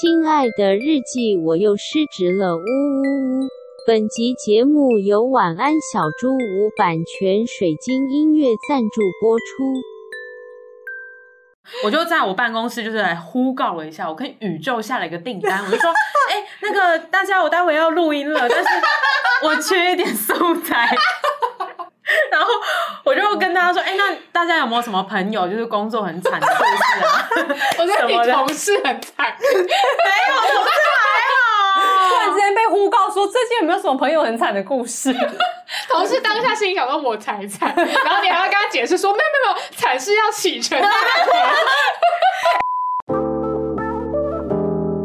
亲爱的日记，我又失职了，呜呜呜！本集节目由晚安小猪屋版权水晶音乐赞助播出。我就在我办公室，就是来呼告了一下，我跟宇宙下了一个订单，我就说，哎、欸，那个大家，我待会要录音了，但是我缺一点素材。然后我就跟大家说：“哎、欸，那大家有没有什么朋友就是工作很惨的故事啊？我觉得你同事很惨，没有同事还好。突然之间被诬告说最近有没有什么朋友很惨的故事？同事当下心里想说我才惨，然后你还要跟他解释说没有没有没有，惨是要启程。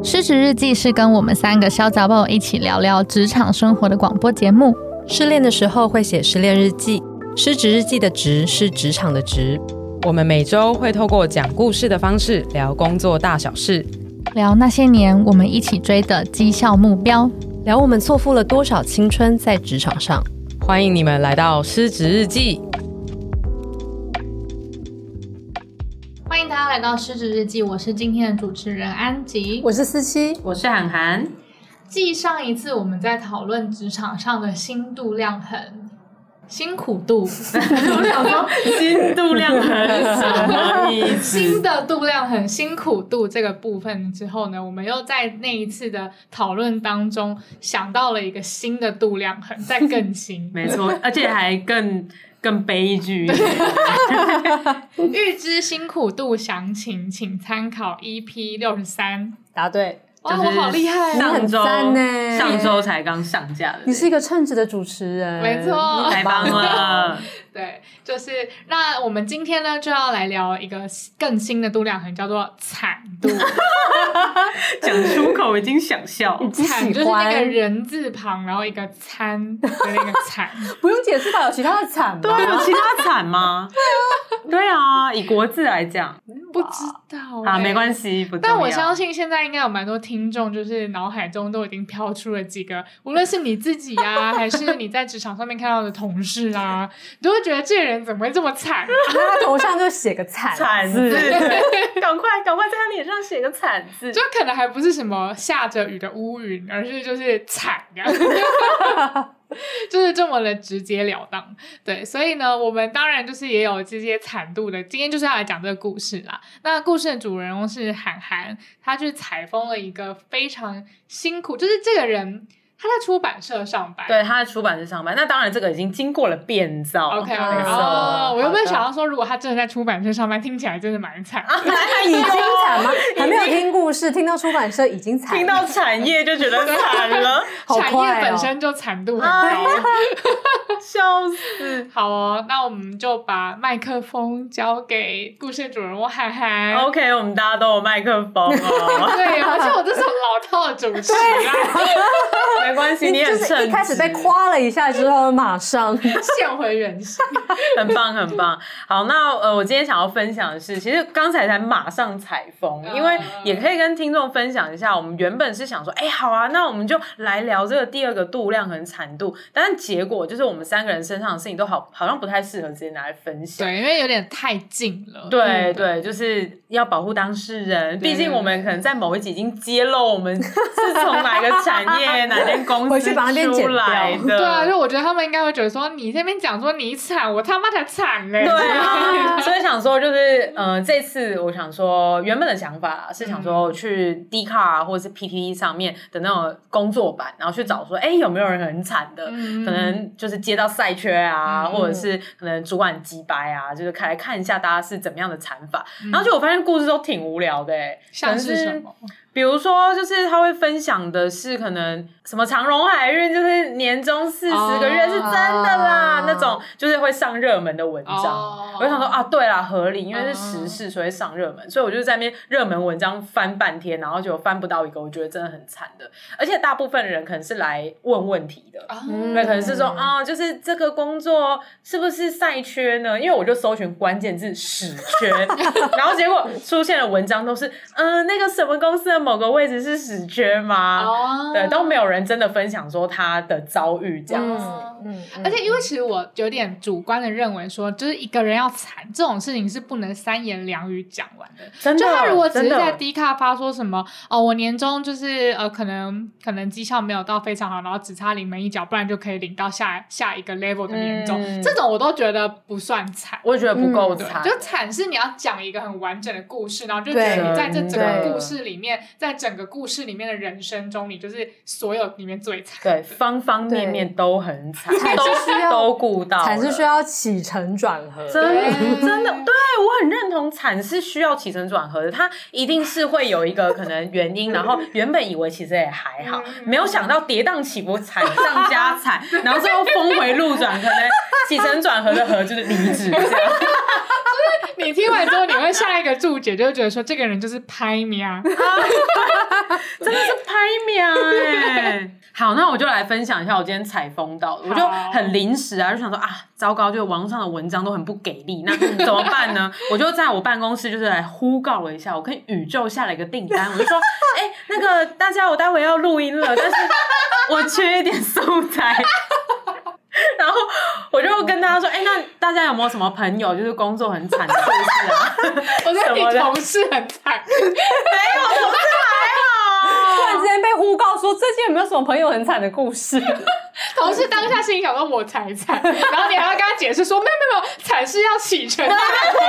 失职日记是跟我们三个小杂宝一起聊聊职场生活的广播节目。”失恋的时候会写失恋日记，失职日记的职是职场的职。我们每周会透过讲故事的方式聊工作大小事，聊那些年我们一起追的绩效目标，聊我们错付了多少青春在职场上。欢迎你们来到失职日记。欢迎大家来到失职日记，我是今天的主持人安吉，我是思琪，我是涵涵。继上一次我们在讨论职场上的辛度量衡、辛苦度，我想说 辛度量衡什么意思？新的度量衡、辛苦度这个部分之后呢，我们又在那一次的讨论当中想到了一个新的度量衡，再更新，没错，而且还更更悲剧。预知辛苦度详情，请参考 EP 六十三。答对。就是我好厉害，上周呢，上周才刚上架的。你是一个称职的主持人，没错，太棒了。对，就是那我们今天呢就要来聊一个更新的度量衡，叫做惨度。讲出口已经想笑，惨就是那个人字旁，然后一个餐的那个 惨，不用解释吧？有其他的惨吗？对，有其他惨吗？对啊，以国字来讲，不知道啊，没关系，不。但我相信现在应该有蛮多听众，就是脑海中都已经飘出了几个，无论是你自己啊，还是你在职场上面看到的同事啊，都会觉得这个人怎么会这么惨？他头上就写个惨惨字，赶快赶快在他脸上写个惨字，就可能还不是什么下着雨的乌云，而是就是惨呀。就是这么的直截了当，对，所以呢，我们当然就是也有这些惨度的。今天就是要来讲这个故事啦。那故事的主人公是韩寒，他去采风了一个非常辛苦，就是这个人。他在出版社上班，对，他在出版社上班。那当然，这个已经经过了变造。OK，哦，我有没有想到说，如果他真的在出版社上班，听起来真的蛮惨。已经惨吗？还没有听故事，听到出版社已经惨，听到产业就觉得惨了。产业本身就惨度很高，笑死。好哦，那我们就把麦克风交给故事主人翁涵涵。OK，我们大家都有麦克风哦。对，而且我这是老套的主持没关系，你很就是一开始被夸了一下之后，马上。现回原形，很棒很棒。好，那呃，我今天想要分享的是，其实刚才才马上采风，因为也可以跟听众分享一下，我们原本是想说，哎、欸，好啊，那我们就来聊这个第二个度量和产度，但是结果就是我们三个人身上的事情都好好像不太适合直接拿来分享，对，因为有点太近了。对、嗯、对，就是要保护当事人，毕竟我们可能在某一集已经揭露我们是从哪个产业 哪间。公司出来的，对啊，就我觉得他们应该会觉得说，你这边讲说你惨，我他妈才惨嘞。对啊，所以想说就是，呃，这次我想说，原本的想法是想说去 D 卡或者是 PTT 上面的那种工作版，然后去找说，哎，有没有人很惨的？嗯、可能就是接到赛缺啊，嗯、或者是可能主管机掰啊，就是看来看一下大家是怎么样的惨法。嗯、然后就我发现故事都挺无聊的，哎，像是什么？比如说，就是他会分享的是可能什么长荣海运，就是年终四十个月是真的啦，oh. 那种就是会上热门的文章。Oh. 我就想说啊，对啦，合理，因为是时事，所以上热门，oh. 所以我就在那边热门文章翻半天，然后就翻不到一个，我觉得真的很惨的。而且大部分人可能是来问问题的，oh. 对，可能是说啊，就是是这个工作是不是赛缺呢？因为我就搜寻关键字“屎缺”，然后结果出现的文章都是，嗯、呃，那个什么公司的某个位置是死缺吗？哦，对，都没有人真的分享说他的遭遇这样子。嗯，嗯，而且因为其实我有点主观的认为说，就是一个人要惨这种事情是不能三言两语讲完的。真的，就他如果只是在低卡发说什么哦，我年终就是呃，可能可能绩效没有到非常好，然后只差临门一脚，不然就可以领到下下一个 level 的年终，嗯、这种我都觉得不算惨，我也觉得不够惨。就惨是你要讲一个很完整的故事，然后就觉得你在这整个故事里面，在整个故事里面的人生中，你就是所有里面最惨。对，方方面面都很惨，都需要都顾到，惨是需要起承转合，真的真的，对我很认同，惨是需要起承转合的，它一定是会有一个可能原因，然后原本以为其实也还好，没有想到跌宕起伏，惨上加惨，然后最后峰回路转，可能起承转合的合就是离职这样。就是你听完之后，你会下一个注解，就会觉得说这个人就是拍喵，真的是拍秒哎。好，那我就来分享一下我今天采风到的，我就很临时啊，就想说啊，糟糕，就网络上的文章都很不给力，那 怎么办呢？我就在我办公室就是来呼告了一下，我跟宇宙下了一个订单，我就说，哎、欸，那个大家，我待会要录音了，但是我缺一点素材。然后我就跟大家说，哎、欸，那大家有没有什么朋友就是工作很惨的故事啊？我说你同事很惨，没有同事还好。突然之间被呼告说，最近有没有什么朋友很惨的故事？同事当下心里想说，我才惨。然后你还要跟他解释说，没有没有没有，惨是要起承转合。哎、欸，对，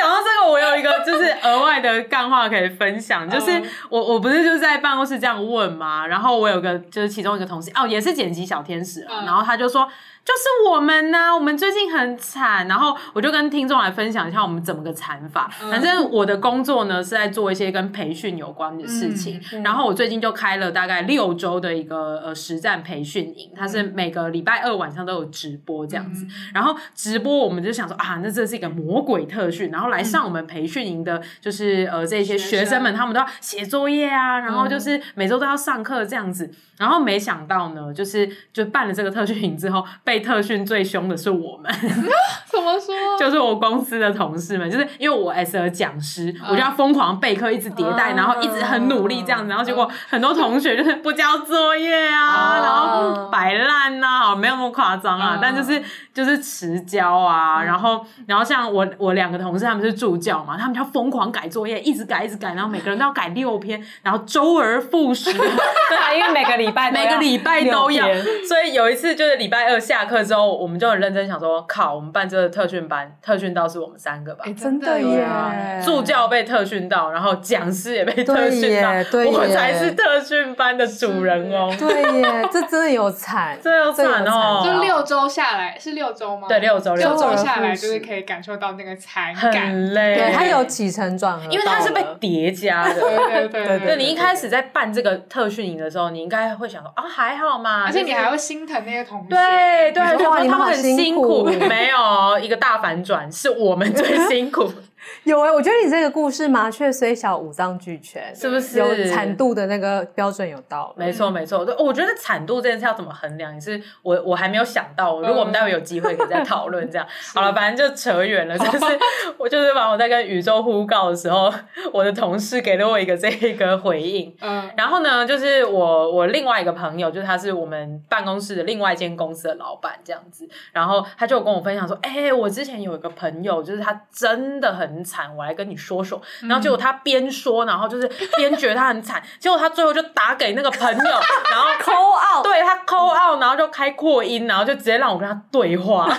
讲到这个，我有一个就是额外的干话可以分享，就是我我不是就是在办公室这样问嘛，然后我有个就是其中一个同事哦，也是剪辑小天使，然后他就说。就是我们呢、啊，我们最近很惨，然后我就跟听众来分享一下我们怎么个惨法。反正我的工作呢是在做一些跟培训有关的事情，嗯、然后我最近就开了大概六周的一个呃实战培训营，它是每个礼拜二晚上都有直播这样子。然后直播我们就想说啊，那这是一个魔鬼特训，然后来上我们培训营的，就是呃这些学生们，他们都要写作业啊，然后就是每周都要上课这样子。然后没想到呢，就是就办了这个特训营之后，被特训最凶的是我们。怎么说？就是我公司的同事们，就是因为我 S 尔讲师，我就要疯狂备课，一直迭代，然后一直很努力这样子，然后结果很多同学就是不交作业啊，然后摆烂呐，好，没有那么夸张啊，但就是就是迟交啊，然后然后像我我两个同事他们是助教嘛，他们就要疯狂改作业，一直改一直改，然后每个人都要改六篇，然后周而复始，对啊，因为每个礼拜每个礼拜都要，所以有一次就是礼拜二下课之后，我们就很认真想说，靠，我们办这个特训班，特训到是我们三个吧？欸、真的耶！助教被特训到，然后讲师也被特训到，我才是特训班的主人翁。对耶，这真的有惨，这有惨哦！就六周下来是六周吗？对，六周六周下来就是可以感受到那个惨感，很累。对，它有起承转合，因为它是被叠加的。对对对对，你一开始在办这个特训营的时候，你应该会想说啊，还好嘛，而且你还会心疼那些同学。对对，对他们很辛苦，没有一个大反转，是我们最 辛苦。有哎、欸，我觉得你这个故事麻雀虽小五脏俱全，是不是？有产度的那个标准有到？没错没错，对，我觉得产度这件事要怎么衡量，也是我我还没有想到。如果我们待会有机会可以再 讨论这样。好了，反正就扯远了。就是我就是把我在跟宇宙呼告的时候，我的同事给了我一个这一个回应。嗯，然后呢，就是我我另外一个朋友，就是他是我们办公室的另外一间公司的老板这样子，然后他就跟我分享说，哎、欸，我之前有一个朋友，就是他真的很。惨，我来跟你说说。然后结果他边说，然后就是 边觉得他很惨。结果他最后就打给那个朋友，然后 call out，对他 call out，然后就开扩音，然后就直接让我跟他对话。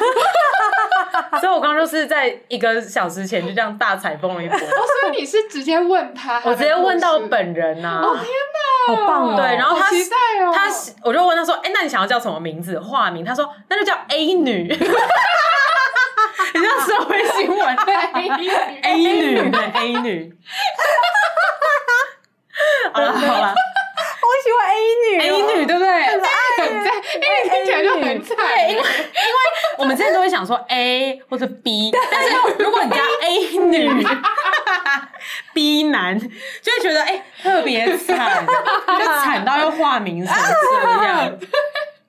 所以我刚刚就是在一个小时前就这样大采风了一波。哦，所以你是直接问他，我直接问到本人呐、啊。哦天哪，好棒哦！对，然后他，期待哦、他我就问他说：“哎，那你想要叫什么名字？化名？”他说：“那就叫 A 女。” 你像社会新闻对 A 女对 A 女，好了好了，我喜欢 A 女 A 女对不对？很赞，因为听起来就很惨。因为因为我们之前都会想说 A 或者 B，但是如果你加 A 女 B 男，就会觉得哎特别惨，就惨到要化名什么这样。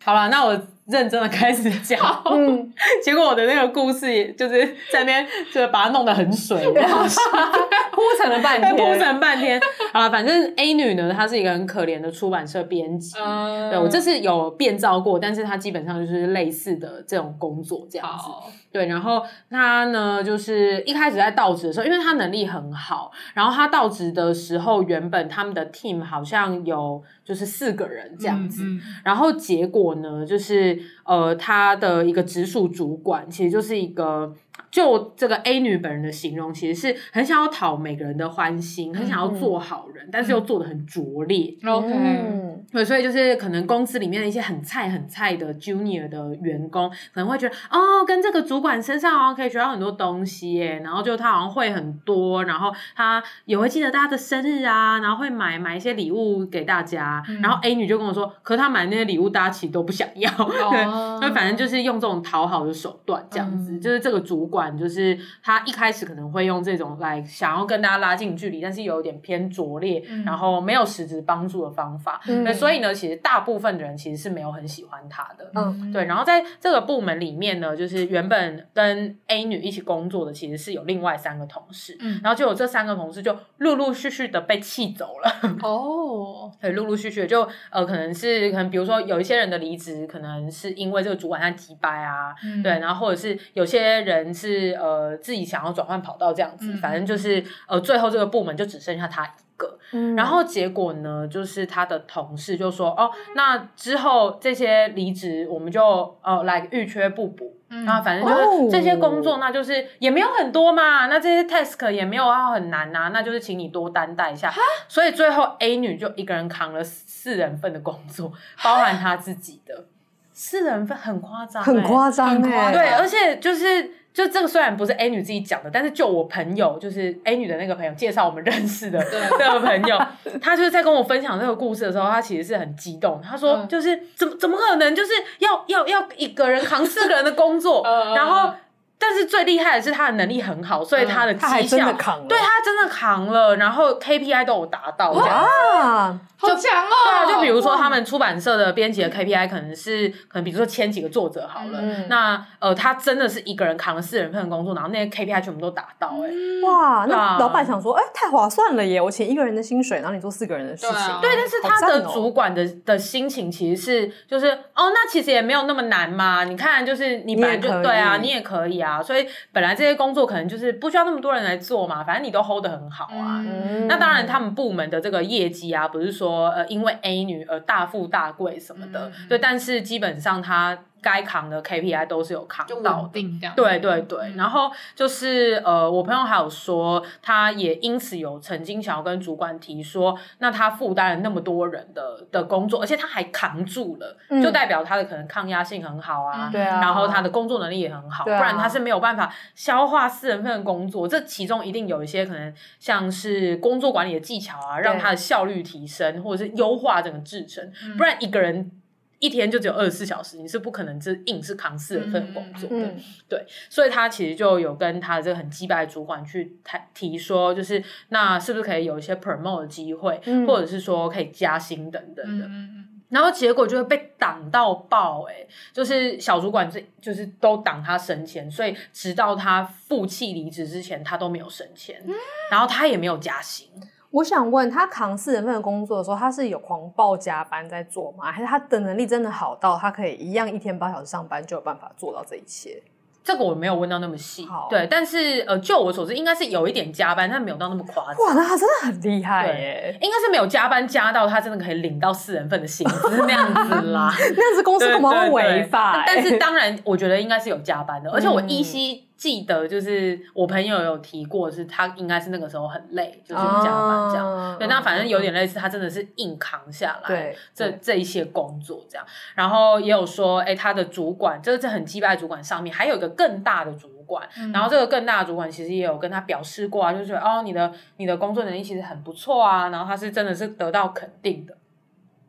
好了，那我。认真的开始讲，嗯，结果我的那个故事也就是在那边就把它弄得很水，铺 铺陈了半天，铺陈半天。啊，反正 A 女呢，她是一个很可怜的出版社编辑，嗯。对我这是有变造过，但是她基本上就是类似的这种工作这样子。对，然后她呢，就是一开始在到职的时候，因为她能力很好，然后她到职的时候，原本他们的 team 好像有就是四个人这样子，嗯嗯。然后结果呢，就是呃，他的一个直属主管其实就是一个。就这个 A 女本人的形容，其实是很想要讨每个人的欢心，很想要做好人，但是又做的很拙劣。OK，嗯对，所以就是可能公司里面的一些很菜很菜的 Junior 的员工，可能会觉得哦，跟这个主管身上好像可以学到很多东西耶，然后就他好像会很多，然后他也会记得大家的生日啊，然后会买买一些礼物给大家。然后 A 女就跟我说，可是他买那些礼物，大家其实都不想要。对，那反正就是用这种讨好的手段，这样子，就是这个主管。就是他一开始可能会用这种来想要跟大家拉近距离，但是有一点偏拙劣，嗯、然后没有实质帮助的方法。那、嗯、所以呢，其实大部分的人其实是没有很喜欢他的。嗯，对。然后在这个部门里面呢，就是原本跟 A 女一起工作的，其实是有另外三个同事。嗯，然后就有这三个同事就陆陆续续的被气走了。哦，对，陆陆续续就呃，可能是可能比如说有一些人的离职，可能是因为这个主管他急掰啊，嗯、对，然后或者是有些人是。是呃，自己想要转换跑道这样子，嗯、反正就是呃，最后这个部门就只剩下他一个。嗯、然后结果呢，就是他的同事就说：“哦，那之后这些离职，我们就呃来预缺不补。嗯”然后反正就是这些工作，那就是也没有很多嘛，那这些 task 也没有要很难呐、啊，那就是请你多担待一下。所以最后 A 女就一个人扛了四人份的工作，包含她自己的四人份，很夸张、欸，很夸张哎，对，而且就是。就这个虽然不是 A 女自己讲的，但是就我朋友，就是 A 女的那个朋友介绍我们认识的那个朋友，他就是在跟我分享这个故事的时候，他其实是很激动。他说：“就是怎么怎么可能，就是要要要一个人扛四个人的工作，然后。”但是最厉害的是他的能力很好，所以他的绩效，嗯、他还真的扛了，对，他真的扛了，然后 KPI 都有达到，哇，好强哦！对啊，就比如说他们出版社的编辑的 KPI 可能是可能比如说签几个作者好了，嗯、那呃他真的是一个人扛了四人份的工作，然后那些 KPI 全部都达到，欸，哎，哇，那老板想说，哎，太划算了耶！我请一个人的薪水，然后你做四个人的事情，对，但是他的主管的的心情其实是就是哦，那其实也没有那么难嘛，你看就是你本来就对啊，你也可以啊。所以本来这些工作可能就是不需要那么多人来做嘛，反正你都 hold 得很好啊。嗯、那当然，他们部门的这个业绩啊，不是说呃因为 A 女而大富大贵什么的，嗯、对。但是基本上他。该扛的 KPI 都是有扛到的，定这样。对对对，嗯、然后就是呃，我朋友还有说，他也因此有曾经想要跟主管提说，那他负担了那么多人的的工作，而且他还扛住了，嗯、就代表他的可能抗压性很好啊，对啊、嗯，然后他的工作能力也很好，啊、不然他是没有办法消化四人份的工作，这其中一定有一些可能像是工作管理的技巧啊，让他的效率提升，或者是优化整个制程，嗯、不然一个人。一天就只有二十四小时，你是不可能这硬是扛四人份工作的，嗯嗯、对，所以他其实就有跟他的这个很鸡掰的主管去谈提说，就是那是不是可以有一些 promote 的机会，嗯、或者是说可以加薪等等的，嗯、然后结果就会被挡到爆，哎，就是小主管这就是都挡他升迁，所以直到他负气离职之前，他都没有升迁，嗯、然后他也没有加薪。我想问他扛四人份的工作的时候，他是有狂暴加班在做吗？还是他的能力真的好到他可以一样一天八小时上班就有办法做到这一切？这个我没有问到那么细，好对，但是呃，就我所知，应该是有一点加班，但没有到那么夸张。哇，那他真的很厉害耶！应该是没有加班加到他真的可以领到四人份的薪资那样子啦。那样子公司恐怕会违法。但是当然，我觉得应该是有加班的，而且我依稀记得，就是我朋友有提过，是他应该是那个时候很累，就是加班这样。哦、对，那反正有点类似，他真的是硬扛下来。对，这这一些工作这样，然后也有说，哎，他的主管，就是这很击败主管上面还有一个更大的主管，嗯、然后这个更大的主管其实也有跟他表示过啊，就是说哦，你的你的工作能力其实很不错啊，然后他是真的是得到肯定的。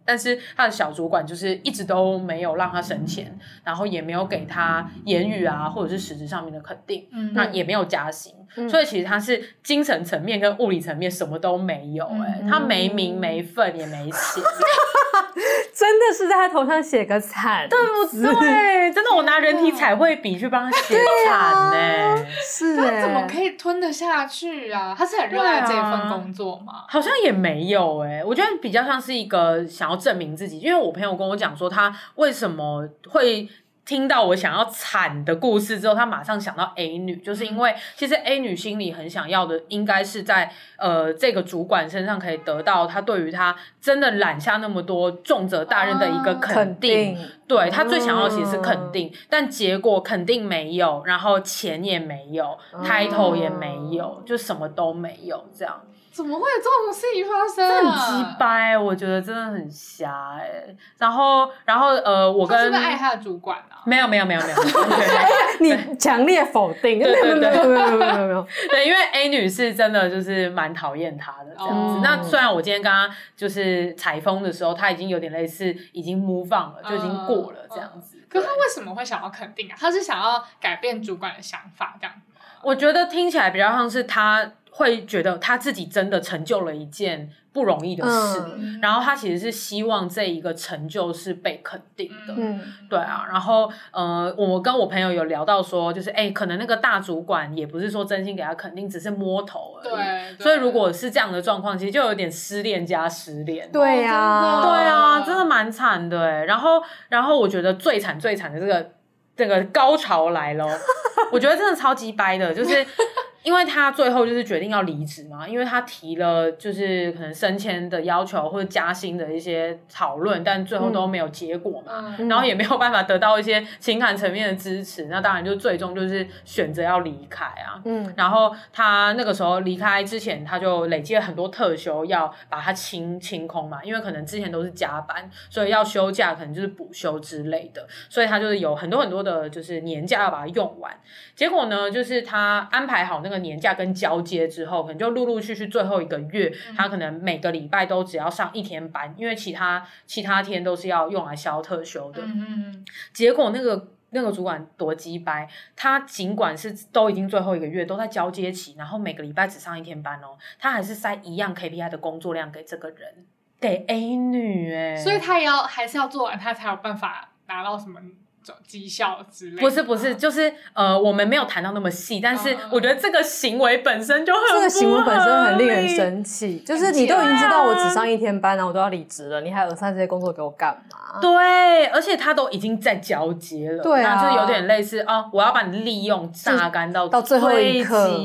但是他的小主管就是一直都没有让他升迁，然后也没有给他言语啊，或者是实质上面的肯定，嗯、那也没有加薪，嗯、所以其实他是精神层面跟物理层面什么都没有、欸，哎、嗯，他没名没份也没钱。真的是在他头上写个惨，对不对？真的，我拿人体彩绘笔去帮他写惨呢。是他怎么可以吞得下去啊？他是很热爱这份工作吗？好像也没有哎，我觉得比较像是一个想要证明自己，因为我朋友跟我讲说，他为什么会。听到我想要惨的故事之后，他马上想到 A 女，就是因为其实 A 女心里很想要的，应该是在呃这个主管身上可以得到他对于他真的揽下那么多重责大任的一个肯定。啊、对他最想要的其实是肯定，嗯、但结果肯定没有，然后钱也没有，title、嗯、也没有，就什么都没有这样。怎么会有这种事情发生？这很鸡掰，我觉得真的很瞎哎。然后，然后呃，我跟他是不是爱他的主管啊？没有，没有，没有，没有。你强烈否定？对对对，没有，没有，没有，没有。对，因为 A 女士真的就是蛮讨厌他的这样子。那虽然我今天刚刚就是采风的时候，他已经有点类似已经 move on 了，就已经过了这样子。可是他为什么会想要肯定啊？他是想要改变主管的想法这样子？我觉得听起来比较像是他。会觉得他自己真的成就了一件不容易的事，嗯、然后他其实是希望这一个成就是被肯定的，嗯，对啊，然后呃，我跟我朋友有聊到说，就是哎，可能那个大主管也不是说真心给他肯定，只是摸头而已，对，对，所以如果是这样的状况，其实就有点失恋加失恋，对呀、啊，对啊，真的蛮惨的，然后然后我觉得最惨最惨的这个这个高潮来了，我觉得真的超级掰的，就是。因为他最后就是决定要离职嘛，因为他提了就是可能升迁的要求或者加薪的一些讨论，但最后都没有结果嘛，嗯、然后也没有办法得到一些情感层面的支持，那当然就最终就是选择要离开啊。嗯，然后他那个时候离开之前，他就累积了很多特休要把它清清空嘛，因为可能之前都是加班，所以要休假可能就是补休之类的，所以他就是有很多很多的就是年假要把它用完。结果呢，就是他安排好那个年假跟交接之后，可能就陆陆续续最后一个月，嗯、他可能每个礼拜都只要上一天班，因为其他其他天都是要用来消特休的。嗯嗯，结果那个那个主管多鸡掰，他尽管是都已经最后一个月都在交接期，然后每个礼拜只上一天班哦，他还是塞一样 KPI 的工作量给这个人，给 A 女哎，所以他也要还是要做完，他才有办法拿到什么。绩效之类，不是不是，就是呃，我们没有谈到那么细，但是我觉得这个行为本身就很这个行为本身很令人生气，就是你都已经知道我只上一天班，然后我都要离职了，你还额上这些工作给我干嘛？对，而且他都已经在交接了，对啊，就有点类似啊，我要把你利用榨干到到最后一刻。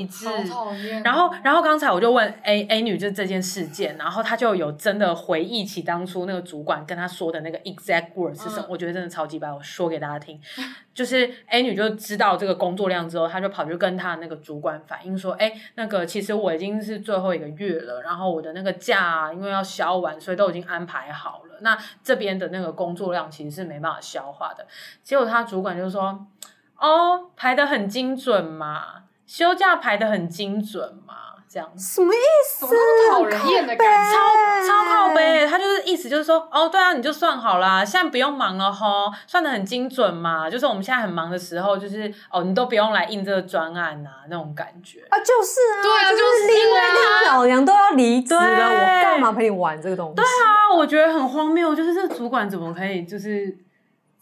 然后然后刚才我就问 A A 女就这件事件，然后她就有真的回忆起当初那个主管跟她说的那个 exact word 是什么，我觉得真的超级白，我说给大家听。就是 A 女就知道这个工作量之后，她就跑去跟她那个主管反映说：“哎，那个其实我已经是最后一个月了，然后我的那个假啊，因为要消完，所以都已经安排好了。那这边的那个工作量其实是没办法消化的。结果他主管就说：‘哦，排得很精准嘛，休假排得很精准嘛。’这样什么意思？讨人厌的感觉，超超靠背。他就是意思就是说，哦，对啊，你就算好啦，现在不用忙了吼，算的很精准嘛。就是我们现在很忙的时候，就是哦，你都不用来印这个专案啊，那种感觉啊，就是啊，对啊，就是因为他老娘都要离职了，对我干嘛陪你玩这个东西？对啊，我觉得很荒谬，就是这个主管怎么可以就是。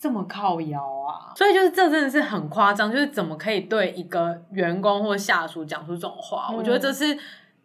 这么靠腰啊！所以就是这真的是很夸张，就是怎么可以对一个员工或下属讲出这种话？嗯、我觉得这是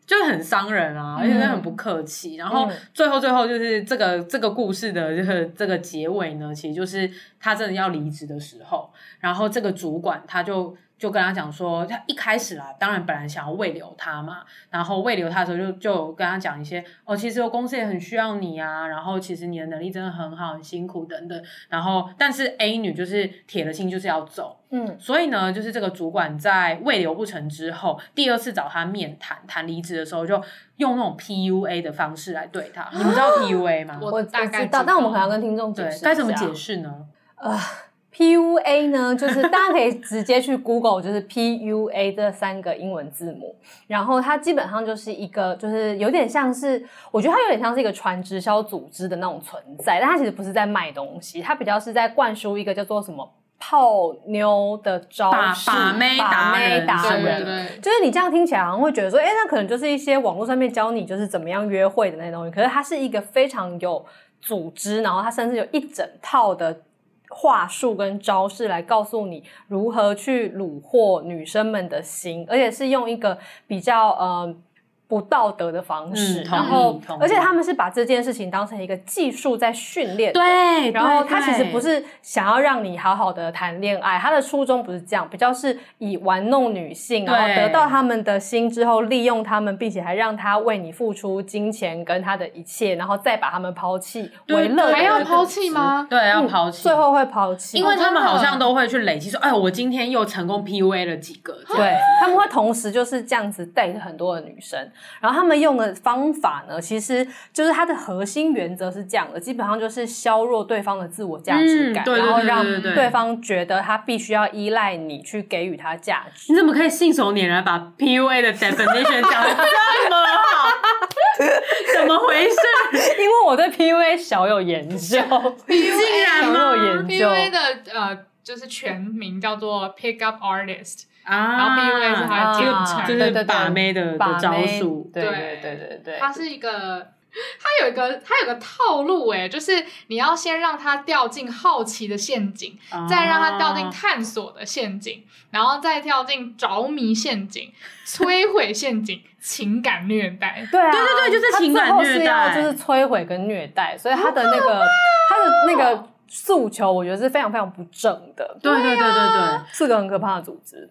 就是很伤人啊，而且是很不客气。嗯、然后最后最后就是这个这个故事的这个这个结尾呢，其实就是他真的要离职的时候，然后这个主管他就。就跟他讲说，他一开始啦，当然本来想要慰留他嘛，然后慰留他的时候就就跟他讲一些哦，其实我公司也很需要你啊，然后其实你的能力真的很好，很辛苦等等，然后但是 A 女就是铁了心就是要走，嗯，所以呢，就是这个主管在慰留不成之后，第二次找他面谈谈离职的时候，就用那种 PUA 的方式来对他，你们知道 PUA 吗？我大概知道，但我们可能要跟听众解释，该怎么解释呢？呃。PUA 呢，就是大家可以直接去 Google，就是 PUA 这三个英文字母，然后它基本上就是一个，就是有点像是，我觉得它有点像是一个传直销组织的那种存在，但它其实不是在卖东西，它比较是在灌输一个叫做什么泡妞的招式，把妹打妹达人，就是你这样听起来好像会觉得说，哎，那可能就是一些网络上面教你就是怎么样约会的那些东西，可是它是一个非常有。组织，然后它甚至有一整套的话术跟招式来告诉你如何去虏获女生们的心，而且是用一个比较呃。不道德的方式，嗯、然后而且他们是把这件事情当成一个技术在训练，对，然后他其实不是想要让你好好的谈恋爱，他的初衷不是这样，比较是以玩弄女性，然后得到他们的心之后，利用他们，并且还让他为你付出金钱跟他的一切，然后再把他们抛弃为乐，还要抛弃吗？对，要抛弃、嗯，最后会抛弃，因为他们好像都会去累积说，哎，我今天又成功 PUA 了几个，对，他们会同时就是这样子带着很多的女生，然后他们用的方法呢，其实就是它的核心原则是这样的，基本上就是削弱对方的自我价值感，嗯、对对对对对，然后让对方觉得他必须要依赖你去给予他价值。你怎么可以信手拈来把 PUA 的 definition 讲的这么好？怎么回事？因为我对 PUA 小有研究，竟然小有研究。PUA 的呃，就是全名叫做 Pick Up Artist。啊，然后 PUA 是他的简称，就是把妹的的招数，对对对对对，他是一个，他有一个，他有个套路诶，就是你要先让他掉进好奇的陷阱，再让他掉进探索的陷阱，然后再跳进着迷陷阱、摧毁陷阱、情感虐待。对啊，对对对，就是情感虐待，就是摧毁跟虐待，所以他的那个他的那个诉求，我觉得是非常非常不正的。对对对对对，是个很可怕的组织。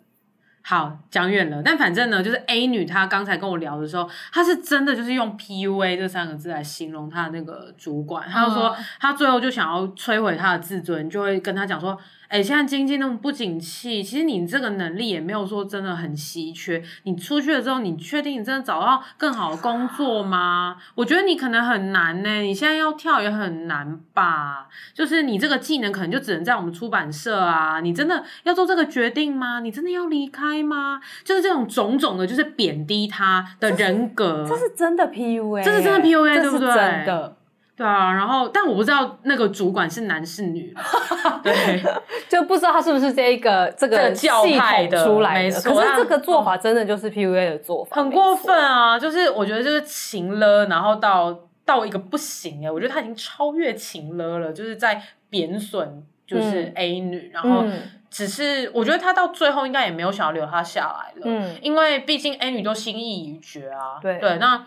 好，讲远了，但反正呢，就是 A 女她刚才跟我聊的时候，她是真的就是用 PUA 这三个字来形容她的那个主管，她就说她最后就想要摧毁她的自尊，就会跟她讲说。哎、欸，现在经济那么不景气，其实你这个能力也没有说真的很稀缺。你出去了之后，你确定你真的找到更好的工作吗？我觉得你可能很难呢。你现在要跳也很难吧？就是你这个技能可能就只能在我们出版社啊。你真的要做这个决定吗？你真的要离开吗？就是这种种种的，就是贬低他的人格。这是，真的 PUA，这是真的 PUA，这对不对？真的。对啊，然后但我不知道那个主管是男是女，对，就不知道他是不是这一个这个教派的出来的。可是这个做法真的就是 PUA 的做法，很过分啊！就是我觉得就是情了，然后到到一个不行哎，我觉得他已经超越情了了，就是在贬损就是 A 女，嗯、然后只是我觉得他到最后应该也没有想要留他下来了，嗯，因为毕竟 A 女都心意已决啊，对对，那。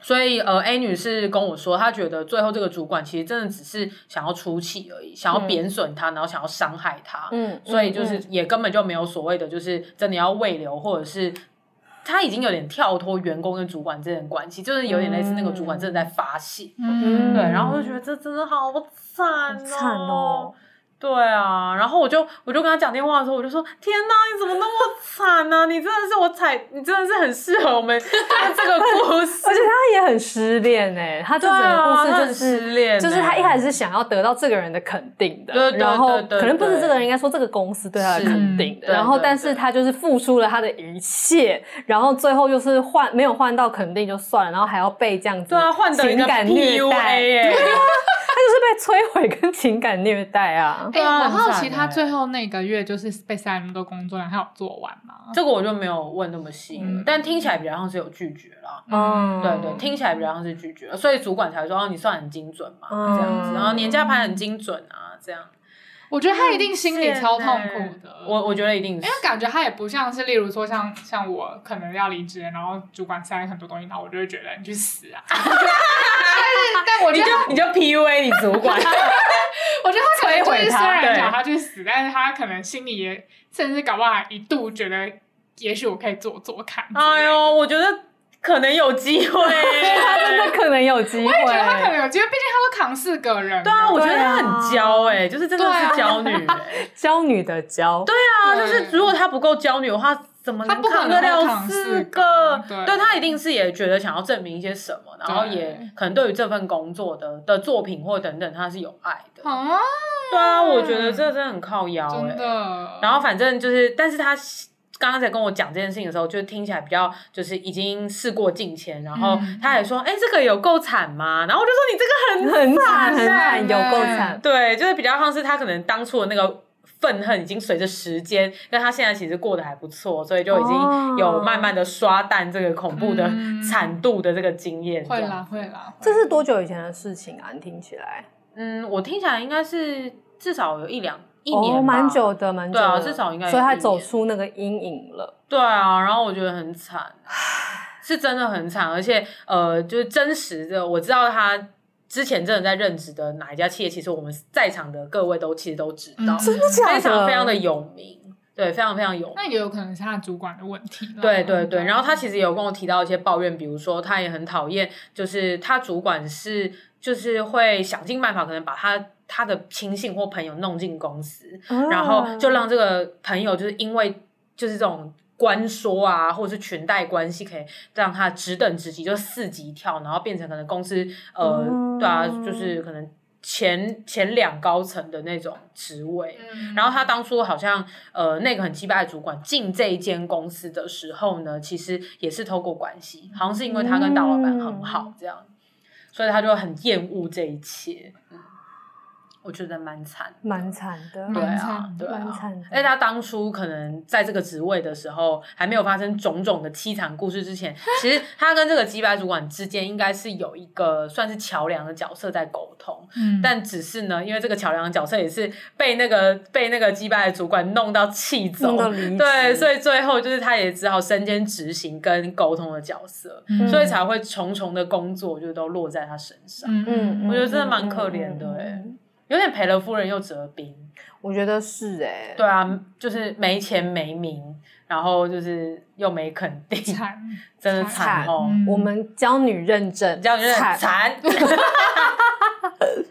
所以，呃，A 女士跟我说，她觉得最后这个主管其实真的只是想要出气而已，想要贬损她，嗯、然后想要伤害她。嗯，所以就是也根本就没有所谓的，就是真的要慰留，或者是他已经有点跳脱员工跟主管之间的关系，就是有点类似那个主管真的在发泄。嗯，对，然后我就觉得这真的好惨哦，惨哦。对啊，然后我就我就跟他讲电话的时候，我就说：天哪，你怎么那么惨呢、啊？你真的是我踩，你真的是很适合我们 这个故事。而且他也很失恋哎，他这整个故事就是、失恋，就是他一开始是想要得到这个人的肯定的，对对对对对，然后可能不是这个人，应该说这个公司对他的肯定的。然后，但是他就是付出了他的一切，然后最后就是换没有换到肯定就算了，然后还要被这样子对啊，换情感虐待他。就是被摧毁跟情感虐待啊！哎、欸，我好奇他最后那个月就是被塞那么多工作量，他有做完吗？这个我就没有问那么细、嗯，但听起来比较像是有拒绝了。嗯，对对，听起来比较像是拒绝了，所以主管才说：“哦，你算很精准嘛，嗯、这样子，然后年假排很精准啊，这样。”我觉得他一定心里超痛苦的，我我觉得一定是，因为感觉他也不像是，例如说像像我可能要离职，然后主管塞很多东西，然后我就会觉得你去死啊！但是，但我觉得你就你就 PUA 你主管，我觉得他可能就是虽然讲他去死，但是他可能心里也甚至搞不好一度觉得，也许我可以做做看。哎呦，我觉得。可能有机会，他真的可能有机会。我也觉得他可能有机会，毕竟他都扛四个人。对啊，我觉得他很娇哎、欸，就是真的是娇女、欸，娇女的娇。对啊，就是如果他不够娇女的话，怎么能扛得了四个？对，对他一定是也觉得想要证明一些什么，然后也可能对于这份工作的的作品或等等，他是有爱的。啊，对啊，我觉得这真的很靠腰哎、欸。真的。然后反正就是，但是他。刚刚在跟我讲这件事情的时候，就听起来比较就是已经事过境迁，然后他还说：“哎、嗯欸，这个有够惨吗？”然后我就说：“你这个很很惨，很惨，有够惨。”对，就是比较像是他可能当初的那个愤恨已经随着时间，但他现在其实过得还不错，所以就已经有慢慢的刷淡这个恐怖的惨度的这个经验。会啦，会啦。这是多久以前的事情啊？你听起来？嗯，我听起来应该是至少有一两一年，哦，蛮久的，蛮久的。对啊，至少应该。所以他走出那个阴影了。对啊，然后我觉得很惨，是真的很惨，而且呃，就是真实的，我知道他。之前真的在任职的哪一家企业，其实我们在场的各位都其实都知道，真的假的？非常非常的有名，对，非常非常有名。那也有可能是他主管的问题。对对对，然后他其实也有跟我提到一些抱怨，比如说他也很讨厌，就是他主管是就是会想尽办法，可能把他他的亲信或朋友弄进公司，啊，然后就让这个朋友就是因为就是这种。官说啊，或者是裙带关系，可以让他职等职级就四级跳，然后变成可能公司呃，嗯、对啊，就是可能前前两高层的那种职位。嗯、然后他当初好像呃，那个很鸡掰的主管进这一间公司的时候呢，其实也是透过关系，好像是因为他跟大老板很好这样，嗯、所以他就很厌恶这一切。我觉得蛮惨，蛮惨的，对啊，对啊，蛮惨的。而且他当初可能在这个职位的时候，还没有发生种种的凄惨故事之前，其实他跟这个机掰主管之间应该是有一个算是桥梁的角色在沟通。嗯，但只是呢，因为这个桥梁的角色也是被那个被那个机掰的主管弄到气走，对，所以最后就是他也只好身兼执行跟沟通的角色，嗯、所以才会重重的工作就都落在他身上。嗯嗯，我觉得真的蛮可怜的哎、欸。有点赔了夫人又折兵，我觉得是哎、欸，对啊，就是没钱没名，然后就是又没肯定，惨，真的惨哦。嗯、我们教女认证，教女认证惨。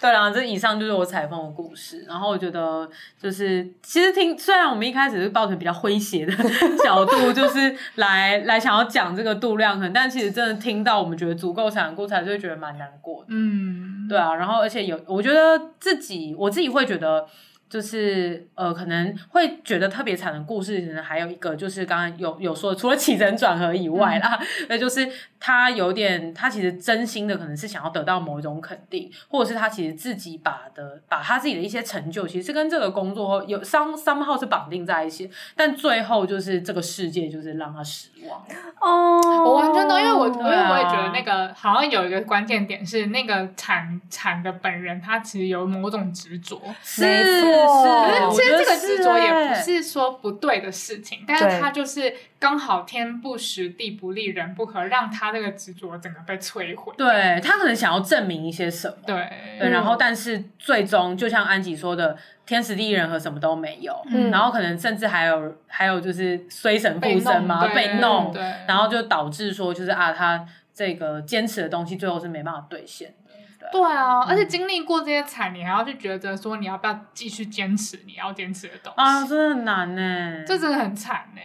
对啊，这以上就是我采风的故事。然后我觉得，就是其实听，虽然我们一开始是抱着比较诙谐的 角度，就是来来想要讲这个度量衡，但其实真的听到我们觉得足够残酷，才就会觉得蛮难过的。嗯，对啊。然后而且有，我觉得自己，我自己会觉得。就是呃，可能会觉得特别惨的故事，可能还有一个就是刚刚有有说，除了起承转合以外啦，那、嗯、就是他有点，他其实真心的可能是想要得到某一种肯定，或者是他其实自己把的把他自己的一些成就，其实是跟这个工作有 some somehow 是绑定在一起，但最后就是这个世界就是让他失望。哦，我完全懂，因为我、啊、因为我也觉得那个好像有一个关键点是那个产产的本人他其实有某种执着，是。没错是，其实这个执着也不是说不对的事情，但是他就是刚好天不时地不利人不和，让他这个执着整个被摧毁。对，他可能想要证明一些什么，对，对，然后但是最终就像安吉说的，天时地利人和什么都没有，嗯，然后可能甚至还有还有就是衰神附身嘛，被弄，对，然后就导致说就是啊，他这个坚持的东西最后是没办法兑现。对啊，而且经历过这些惨，你还要去觉得说你要不要继续坚持你要坚持的东西啊，真的很难呢，这真的很惨呢。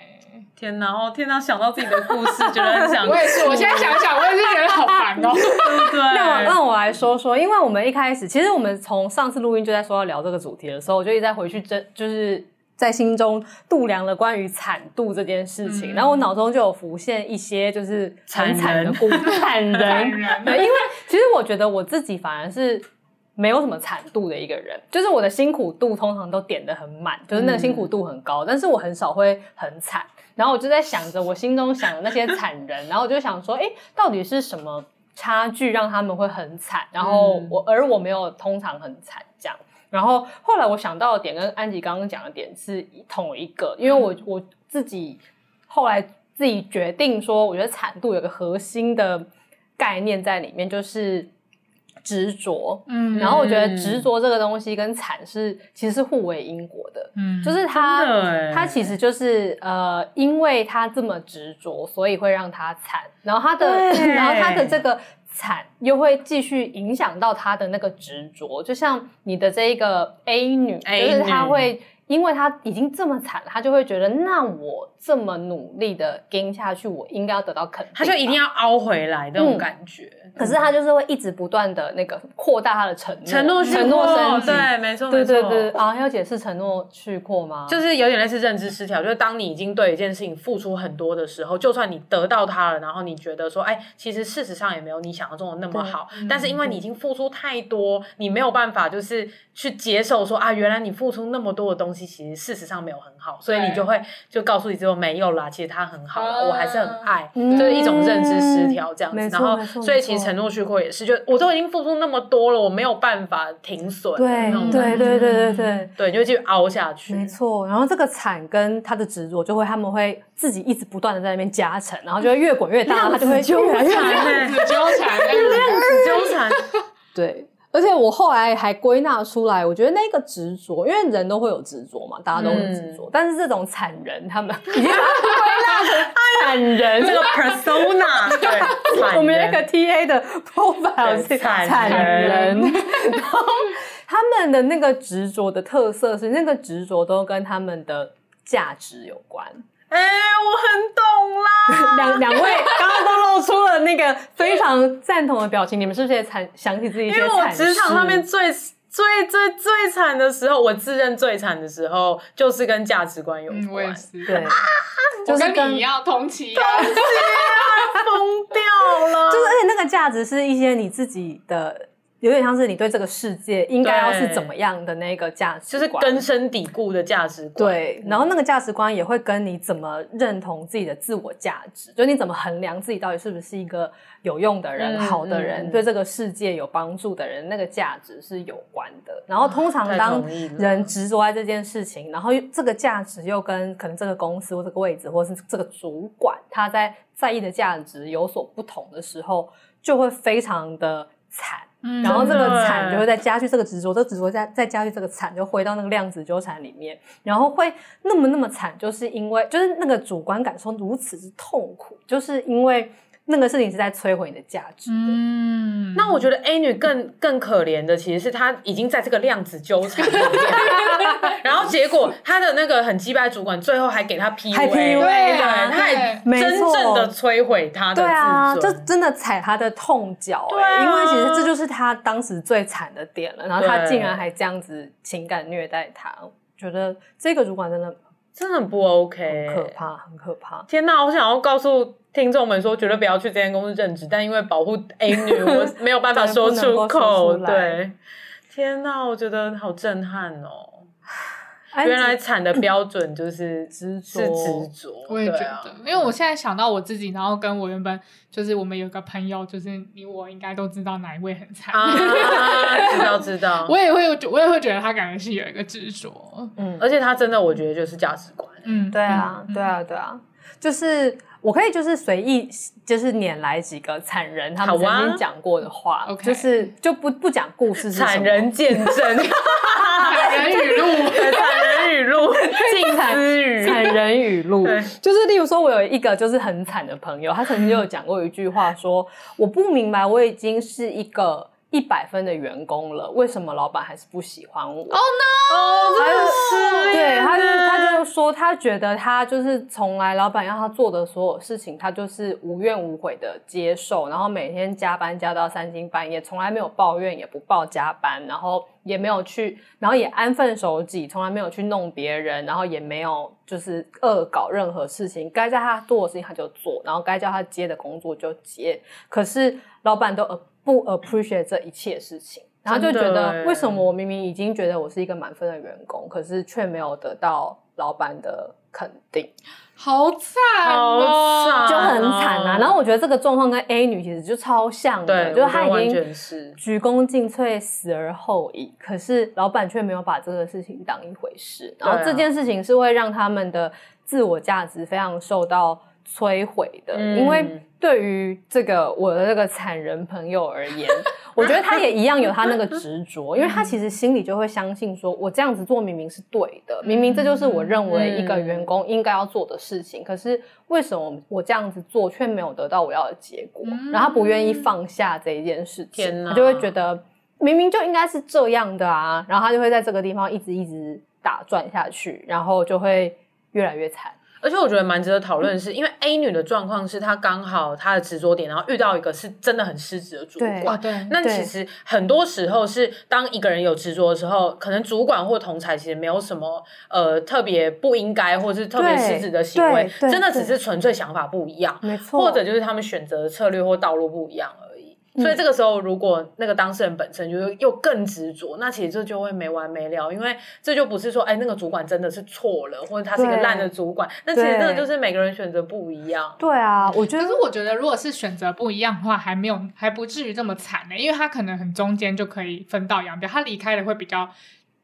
天哪，哦天哪，想到自己的故事，觉得很想。我也是，我现在想想，我也是觉得好烦哦。对，那我让我来说说，因为我们一开始，其实我们从上次录音就在说要聊这个主题的时候，我就一直在回去真就是。在心中度量了关于惨度这件事情，嗯、然后我脑中就有浮现一些就是惨惨的故事，惨人，惨人对，因为其实我觉得我自己反而是没有什么惨度的一个人，就是我的辛苦度通常都点的很满，就是那个辛苦度很高，嗯、但是我很少会很惨。然后我就在想着我心中想的那些惨人，然后我就想说，哎，到底是什么差距让他们会很惨？然后我而我没有通常很惨。然后后来我想到的点跟安吉刚刚讲的点是同一个，因为我我自己后来自己决定说，我觉得惨度有个核心的概念在里面，就是执着。嗯，然后我觉得执着这个东西跟惨是其实是互为因果的。嗯，就是他他其实就是呃，因为他这么执着，所以会让他惨。然后他的 然后他的这个。惨又会继续影响到他的那个执着，就像你的这一个 A 女，A 女就是她会因为他已经这么惨了，他就会觉得，那我这么努力的跟下去，我应该要得到肯定，他就一定要凹回来那种感觉。嗯可是他就是会一直不断的那个扩大他的承诺，承诺承诺升级，对，没错，对对对。啊，要解释承诺去扩吗？就是有点类似认知失调，就是当你已经对一件事情付出很多的时候，就算你得到它了，然后你觉得说，哎，其实事实上也没有你想象中的那么好，但是因为你已经付出太多，你没有办法就是去接受说啊，原来你付出那么多的东西，其实事实上没有很好，所以你就会就告诉你之后没有啦，其实他很好，我还是很爱，就是一种认知失调这样子。然后，所以其实。承诺去扩也是，就我都已经付出那么多了，我没有办法停损。对对对对对对对，就继续熬下去。没错，然后这个惨跟他的执着，就会他们会自己一直不断的在那边加成，然后就会越滚越大，他就会越来越惨，纠缠，纠缠。对。而且我后来还归纳出来，我觉得那个执着，因为人都会有执着嘛，大家都很执着。但是这种惨人，他们已经归纳成惨人这个 persona，对，我们那个 TA 的 profile 是惨人。然后他们的那个执着的特色是，那个执着都跟他们的价值有关。哎、欸，我很懂啦。两两位 刚刚都露出了那个非常赞同的表情，你们是不是也惨想起自己？因为我职场上面最最最最惨的时候，我自认最惨的时候，就是跟价值观有关。嗯、我也是，对，就是跟你一样，同期，同期，疯掉了。就是而且那个价值是一些你自己的。有点像是你对这个世界应该要是怎么样的那个价值观，就是根深蒂固的价值观。对，然后那个价值观也会跟你怎么认同自己的自我价值，就你怎么衡量自己到底是不是一个有用的人、嗯、好的人、嗯、对这个世界有帮助的人，那个价值是有关的。然后通常当人执着在这件事情，然后这个价值又跟可能这个公司或这个位置，或是这个主管他在在意的价值有所不同的时候，就会非常的惨。然后这个惨就会再加剧这个执着，这个执着再再加剧这个惨，就回到那个量子纠缠里面，然后会那么那么惨，就是因为就是那个主观感受如此之痛苦，就是因为。那个事情是在摧毁你的价值的。嗯，那我觉得 A 女更更可怜的，其实是她已经在这个量子纠缠里面，然后结果她的那个很击败主管，最后还给她 PUA，还 PUA，对，她还真正的摧毁她的自尊，对啊，就真的踩她的痛脚，对啊，因为其实这就是她当时最惨的点了，然后她竟然还这样子情感虐待她，觉得这个主管真的真的很不 OK，很可怕，很可怕。天哪，我想要告诉。听众们说绝对不要去这间公司任职，但因为保护 A 女，我没有办法说出口。对，对，天哪，我觉得好震撼哦！原来惨的标准就是 执着，是执着。我也觉得，啊、因为我现在想到我自己，然后跟我原本就是我们有个朋友，就是你我应该都知道哪一位很惨。啊，知道知道。我也会，我也会觉得他感觉是有一个执着。嗯，而且他真的，我觉得就是价值观。嗯，对啊，对啊，对啊，就是。我可以就是随意就是拈来几个惨人他们曾经讲过的话，啊、就是就不不讲故事是，惨人见证，惨人语录，惨人语录，静思语，惨人语录，就是例如说，我有一个就是很惨的朋友，他曾经就有讲过一句话说，说我不明白，我已经是一个。一百分的员工了，为什么老板还是不喜欢我？哦、oh, no！对，他就他就说，他觉得他就是从来老板让他做的所有事情，他就是无怨无悔的接受，然后每天加班加到三更半夜，从来没有抱怨，也不报加班，然后也没有去，然后也安分守己，从来没有去弄别人，然后也没有就是恶搞任何事情，该在他做的事情他就做，然后该叫他接的工作就接，可是老板都不 appreciate 这一切事情，然后就觉得为什么我明明已经觉得我是一个满分的员工，可是却没有得到老板的肯定，好惨哦，就很惨啊。然后我觉得这个状况跟 A 女其实就超像的，就是她已经鞠躬尽瘁，死而后已，可是老板却没有把这个事情当一回事，然后这件事情是会让他们的自我价值非常受到摧毁的，嗯、因为对于这个我的这个惨人朋友而言，我觉得他也一样有他那个执着，因为他其实心里就会相信说，我这样子做明明是对的，明明这就是我认为一个员工应该要做的事情，可是为什么我这样子做却没有得到我要的结果？然后他不愿意放下这一件事情，他就会觉得明明就应该是这样的啊，然后他就会在这个地方一直一直。打转下去，然后就会越来越惨。而且我觉得蛮值得讨论的是，因为 A 女的状况是她刚好她的执着点，然后遇到一个是真的很失职的主管。对，对那其实很多时候是当一个人有执着的时候，可能主管或同侪其实没有什么呃特别不应该或是特别失职的行为，真的只是纯粹想法不一样，没错，或者就是他们选择的策略或道路不一样。所以这个时候，如果那个当事人本身就是又更执着，那其实这就会没完没了，因为这就不是说，哎，那个主管真的是错了，或者他是一个烂的主管，那其实这个就是每个人选择不一样。对啊，我觉得，可是我觉得，如果是选择不一样的话，还没有还不至于这么惨呢，因为他可能很中间就可以分道扬镳，他离开的会比较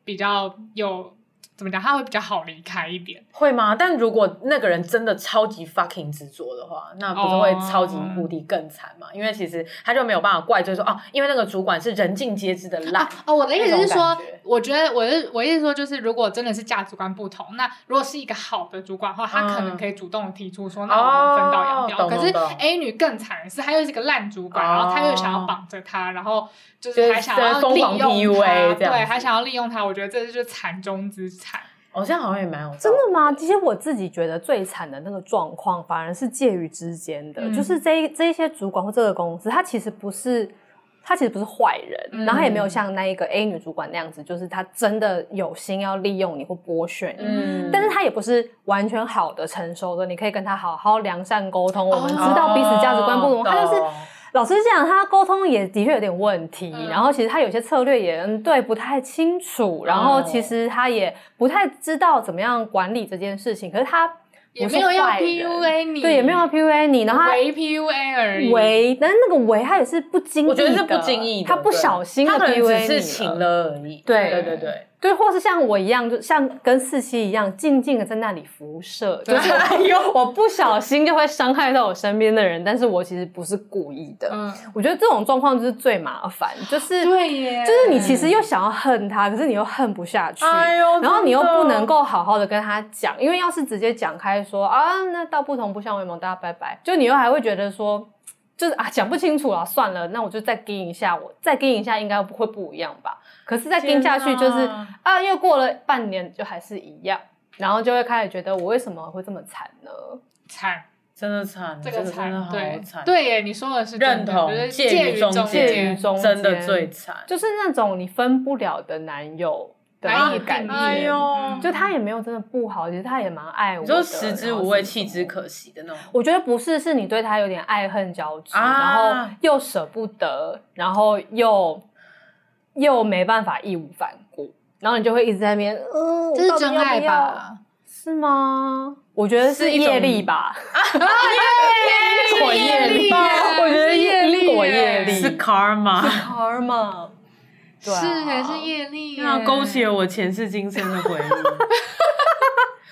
比较有。怎么讲？他会比较好离开一点，会吗？但如果那个人真的超级 fucking 执着的话，那不是会超级无敌更惨吗？因为其实他就没有办法怪罪说哦，因为那个主管是人尽皆知的烂。哦，我的意思是说，我觉得我的我意思说，就是如果真的是价值观不同，那如果是一个好的主管的话，他可能可以主动提出说，那我们分道扬镳。可是 A 女更惨的是，她又是一个烂主管，然后她又想要绑着他，然后就是还想要利用他，对，还想要利用他。我觉得这就是惨中之惨。好像好像也蛮有真的吗？其实我自己觉得最惨的那个状况，反而是介于之间的，嗯、就是这这一些主管或这个公司，他其实不是他其实不是坏人，嗯、然后他也没有像那一个 A 女主管那样子，就是他真的有心要利用你或剥削你，嗯，但是他也不是完全好的成熟的，你可以跟他好好良善沟通，哦、我们知道彼此价值观不同，哦、他就是。老实讲，他沟通也的确有点问题，嗯、然后其实他有些策略也对不太清楚，嗯、然后其实他也不太知道怎么样管理这件事情，可是他。也没有要 PUA 你，对，也没有要 PUA 你，然后他为 PUA 而已，为，但是那个为他也是不经意的，我觉得是不经意的，他不小心的 PUA 你，只是情了。而已，对对对对。对，或是像我一样，就像跟四七一样，静静的在那里辐射，就是我不小心就会伤害到我身边的人，但是我其实不是故意的。嗯，我觉得这种状况就是最麻烦，就是对耶，就是你其实又想要恨他，可是你又恨不下去，哎呦，然后你又不能够好好的跟他讲，因为要是直接讲开说啊，那道不同不相为谋，大家拜拜，就你又还会觉得说，就是啊，讲不清楚了，算了，那我就再跟一下，我再跟一下，应该不会不一样吧。可是再跟下去就是啊啊，又过了半年就还是一样，然后就会开始觉得我为什么会这么惨呢？惨，真的惨，这个惨真的好惨。对耶，你说的是认同，介于中间，介于中间，真的最惨，就是那种你分不了的男友的那个感觉。哎呦，就他也没有真的不好，其实他也蛮爱我的，就食之无味，弃之可惜的那种。我觉得不是，是你对他有点爱恨交织，啊、然后又舍不得，然后又。又没办法义无反顾，然后你就会一直在那边，嗯，这是真爱吧？是吗？我觉得是业力吧，业力，果业力，我觉得业力，果业力。是 karma，karma，是还是业力？那勾起了我前世今生的回忆。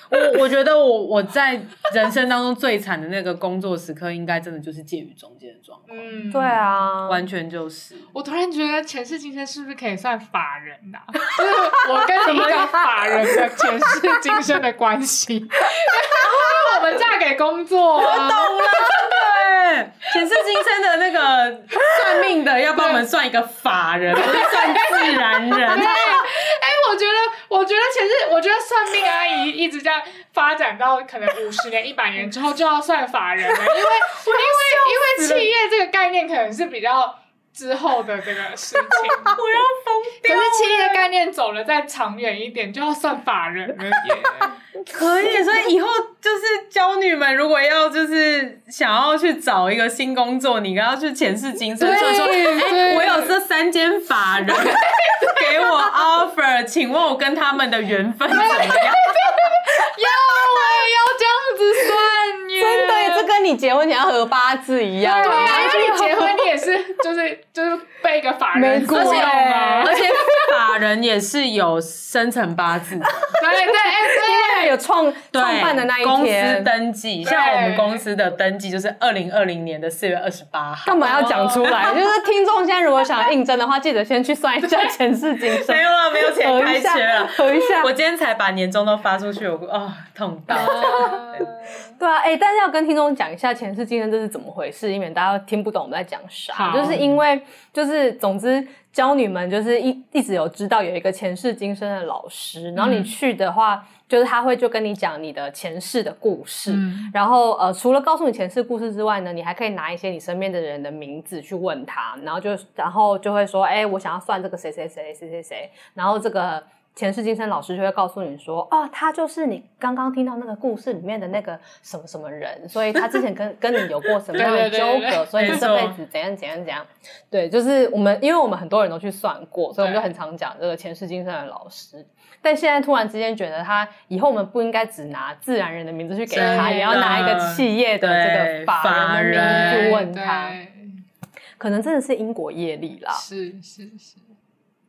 我我觉得我我在人生当中最惨的那个工作时刻，应该真的就是介于中间的状况。嗯，对啊，完全就是。我突然觉得前世今生是不是可以算法人呐、啊？就是我跟一个法人的前世今生的关系，因为我们嫁给工作、啊。我懂了，对，前世今生的那个算命的要帮我们算一个法人，不是算自然人。我觉得，我觉得其实，我觉得算命阿姨一直这样发展到可能五十年、一百年之后就要算法人了，因为 因为因为企业这个概念可能是比较之后的这个事情。我要疯掉！可是企业概念走了再长远一点，就要算法人了耶。可以，所以以后就是娇女们，如果要就是想要去找一个新工作，你要去前世今生，所以说，哎，我有这三间法人 给我 offer，请问我跟他们的缘分怎么样？要我也，要这样子算耶！真的，这跟你结婚你要合八字一样。对啊，因为你结婚你也是，就是就是被一个法人过吗？而且法人也是有生辰八字的。对对，哎，对。然有创创办的那一天，公司登记，像我们公司的登记就是二零二零年的四月二十八号。干嘛要讲出来？就是听众现在如果想应征的话，记得先去算一下前世今生。没有了，没有钱开缺了，核一下。我今天才把年终都发出去，我啊、哦、痛到。对啊，哎、欸，但是要跟听众讲一下前世今生这是怎么回事，以免大家听不懂我们在讲啥。就是因为就是总之。教你们就是一一直有知道有一个前世今生的老师，然后你去的话，嗯、就是他会就跟你讲你的前世的故事，嗯、然后呃，除了告诉你前世故事之外呢，你还可以拿一些你身边的人的名字去问他，然后就然后就会说，哎，我想要算这个谁谁谁谁谁谁，然后这个。前世今生老师就会告诉你说，哦，他就是你刚刚听到那个故事里面的那个什么什么人，所以他之前跟 跟你有过什么样的纠葛，所以这辈子怎样怎样怎样。对，就是我们，因为我们很多人都去算过，所以我们就很常讲这个前世今生的老师。但现在突然之间觉得他以后我们不应该只拿自然人的名字去给他，也要拿一个企业的这个法人的名字去问他，可能真的是因果业力啦。是是是。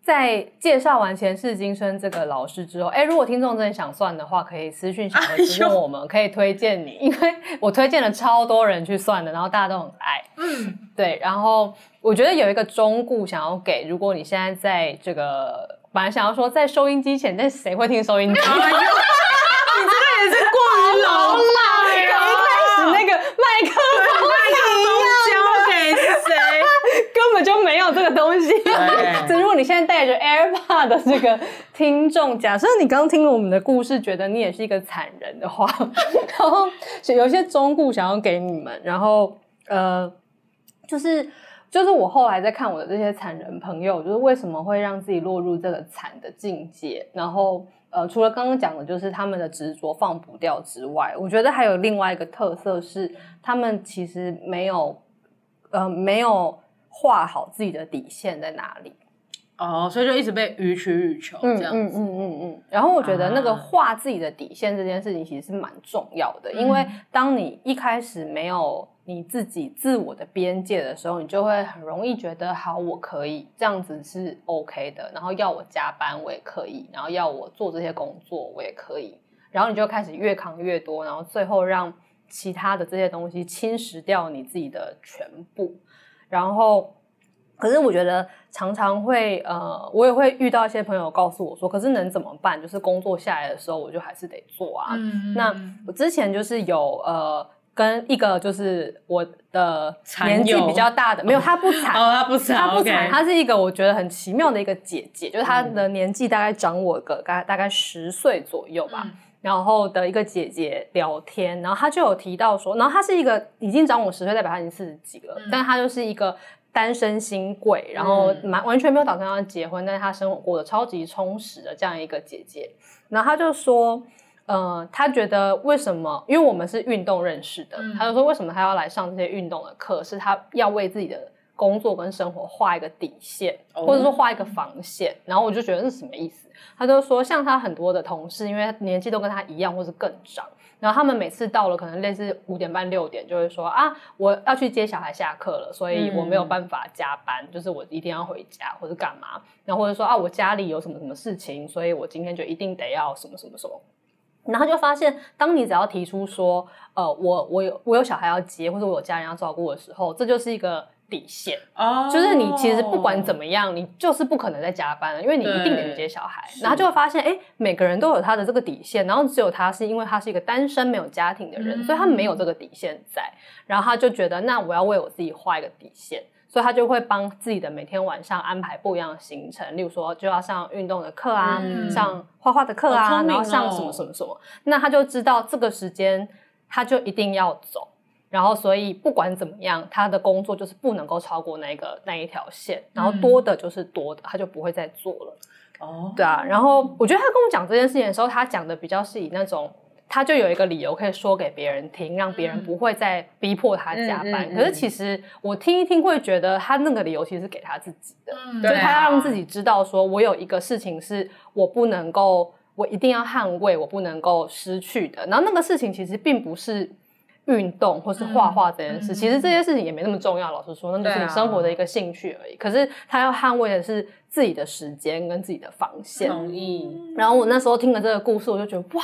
在介绍完前世今生这个老师之后，哎，如果听众真的想算的话，可以私讯小盒子问我们，可以推荐你，因为我推荐了超多人去算的，然后大家都很爱。嗯，对。然后我觉得有一个忠告想要给，如果你现在在这个本来想要说在收音机前，但谁会听收音机？你这个也是过于老了。一开始那个麦克。根本就没有这个东西。所以 如果你现在带着 AirPod 的这个听众，假设你刚听了我们的故事，觉得你也是一个惨人的话，然后有一些忠告想要给你们，然后呃，就是就是我后来在看我的这些惨人朋友，就是为什么会让自己落入这个惨的境界，然后呃，除了刚刚讲的，就是他们的执着放不掉之外，我觉得还有另外一个特色是，他们其实没有呃没有。画好自己的底线在哪里哦，所以就一直被予取予求这样子。嗯嗯嗯嗯嗯。然后我觉得那个画自己的底线这件事情其实是蛮重要的，因为当你一开始没有你自己自我的边界的时候，你就会很容易觉得好，我可以这样子是 OK 的，然后要我加班我也可以，然后要我做这些工作我也可以，然后你就开始越扛越多，然后最后让其他的这些东西侵蚀掉你自己的全部。然后，可是我觉得常常会呃，我也会遇到一些朋友告诉我说，可是能怎么办？就是工作下来的时候，我就还是得做啊。嗯、那我之前就是有呃，跟一个就是我的年纪比较大的，没有，他不惨，哦，他不惨，他不惨他是一个我觉得很奇妙的一个姐姐，就是她的年纪大概长我个大概大概十岁左右吧。嗯然后的一个姐姐聊天，然后她就有提到说，然后她是一个已经长我十岁，代表她已经四十几了，嗯、但她就是一个单身新贵，然后完完全没有打算要结婚，但是她生活过得超级充实的这样一个姐姐。然后她就说，呃，她觉得为什么？因为我们是运动认识的，她、嗯、就说为什么她要来上这些运动的课？是她要为自己的工作跟生活画一个底线，哦、或者说画一个防线。然后我就觉得是什么意思？他就说，像他很多的同事，因为年纪都跟他一样，或是更长，然后他们每次到了可能类似五点半六点，就会说啊，我要去接小孩下课了，所以我没有办法加班，嗯、就是我一定要回家或者干嘛，然后或者说啊，我家里有什么什么事情，所以我今天就一定得要什么什么什么，然后就发现，当你只要提出说，呃，我我有我有小孩要接，或者我有家人要照顾的时候，这就是一个。底线哦，oh, 就是你其实不管怎么样，你就是不可能再加班了，因为你一定得去接小孩。然后就会发现，哎，每个人都有他的这个底线，然后只有他是因为他是一个单身没有家庭的人，嗯、所以他没有这个底线在。然后他就觉得，那我要为我自己画一个底线，所以他就会帮自己的每天晚上安排不一样的行程，例如说就要上运动的课啊，嗯、上画画的课啊，哦、然后上什么什么什么，那他就知道这个时间他就一定要走。然后，所以不管怎么样，他的工作就是不能够超过那个那一条线，然后多的就是多的，他就不会再做了。哦，对啊。然后我觉得他跟我讲这件事情的时候，他讲的比较是以那种，他就有一个理由可以说给别人听，让别人不会再逼迫他加班。嗯嗯嗯、可是其实我听一听会觉得，他那个理由其实是给他自己的，嗯、就是他要让自己知道，说我有一个事情是我不能够，我一定要捍卫，我不能够失去的。然后那个事情其实并不是。运动或是画画这件事，嗯、其实这些事情也没那么重要。老实说，那就是你生活的一个兴趣而已。啊、可是他要捍卫的是自己的时间跟自己的防线。同意。然后我那时候听了这个故事，我就觉得哇，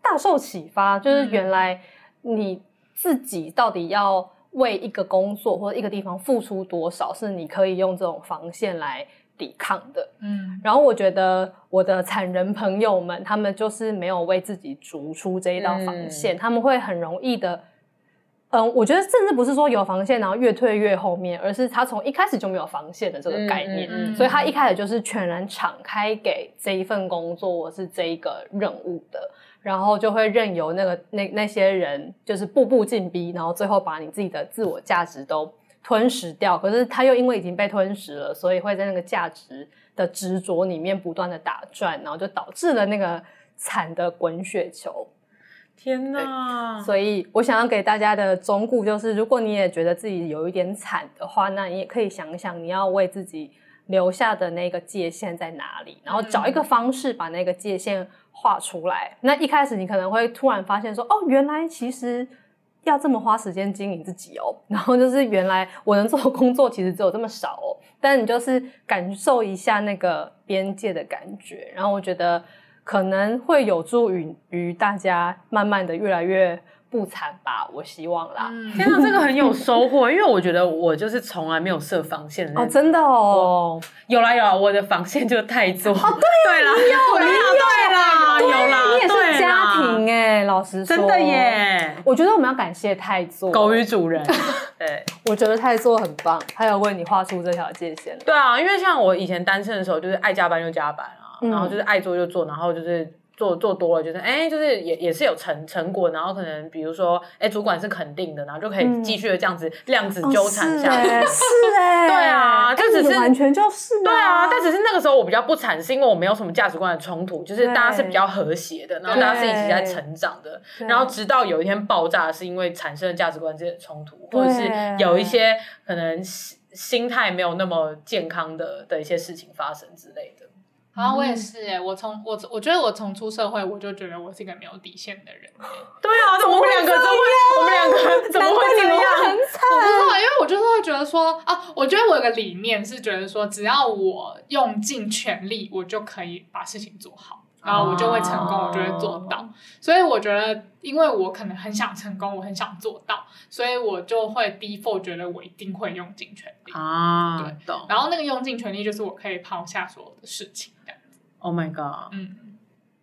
大受启发，就是原来你自己到底要为一个工作或者一个地方付出多少，是你可以用这种防线来抵抗的。嗯，然后我觉得我的产人朋友们，他们就是没有为自己逐出这一道防线，嗯、他们会很容易的。嗯，我觉得甚至不是说有防线，然后越退越后面，而是他从一开始就没有防线的这个概念，嗯嗯嗯、所以他一开始就是全然敞开给这一份工作或是这一个任务的，然后就会任由那个那那些人就是步步进逼，然后最后把你自己的自我价值都吞噬掉。可是他又因为已经被吞噬了，所以会在那个价值的执着里面不断的打转，然后就导致了那个惨的滚雪球。天哪！所以我想要给大家的忠告就是，如果你也觉得自己有一点惨的话，那你也可以想一想，你要为自己留下的那个界限在哪里，然后找一个方式把那个界限画出来。嗯、那一开始你可能会突然发现说，哦，原来其实要这么花时间经营自己哦，然后就是原来我能做的工作其实只有这么少哦。但你就是感受一下那个边界的感觉，然后我觉得。可能会有助于于大家慢慢的越来越不惨吧，我希望啦。嗯、天哪，这个很有收获，因为我觉得我就是从来没有设防线的那种。哦，真的哦，有啦有啦，我的防线就是太做。哦，对 对啦，你有，你有，对啦，有啦，你也是家庭哎，老实说，真的耶。我觉得我们要感谢太做狗与主人。对，我觉得太做很棒，他有为你画出这条界限。对啊，因为像我以前单身的时候，就是爱加班就加班。然后就是爱做就做，然后就是做做多了，就是哎，就是也也是有成成果，然后可能比如说哎，主管是肯定的，然后就可以继续的这样子量子纠缠下去。是哎，对啊，就只是完全就是对啊，但只是那个时候我比较不惨，是因为我没有什么价值观的冲突，就是大家是比较和谐的，然后大家是一起在成长的，然后直到有一天爆炸，是因为产生了价值观之间的冲突，或者是有一些可能心态没有那么健康的的一些事情发生之类的。好像我也是哎，我从我我觉得我从出社会我就觉得我是一个没有底线的人。对啊，我们两个怎么会？我们两个怎么会这样？很惨。我不知道，因为我就是会觉得说啊，我觉得我有个理念是觉得说，只要我用尽全力，我就可以把事情做好，然后我就会成功，我就会做到。所以我觉得，因为我可能很想成功，我很想做到，所以我就会 default 觉得我一定会用尽全力啊。对，懂。然后那个用尽全力就是我可以抛下所有的事情。Oh my god！嗯，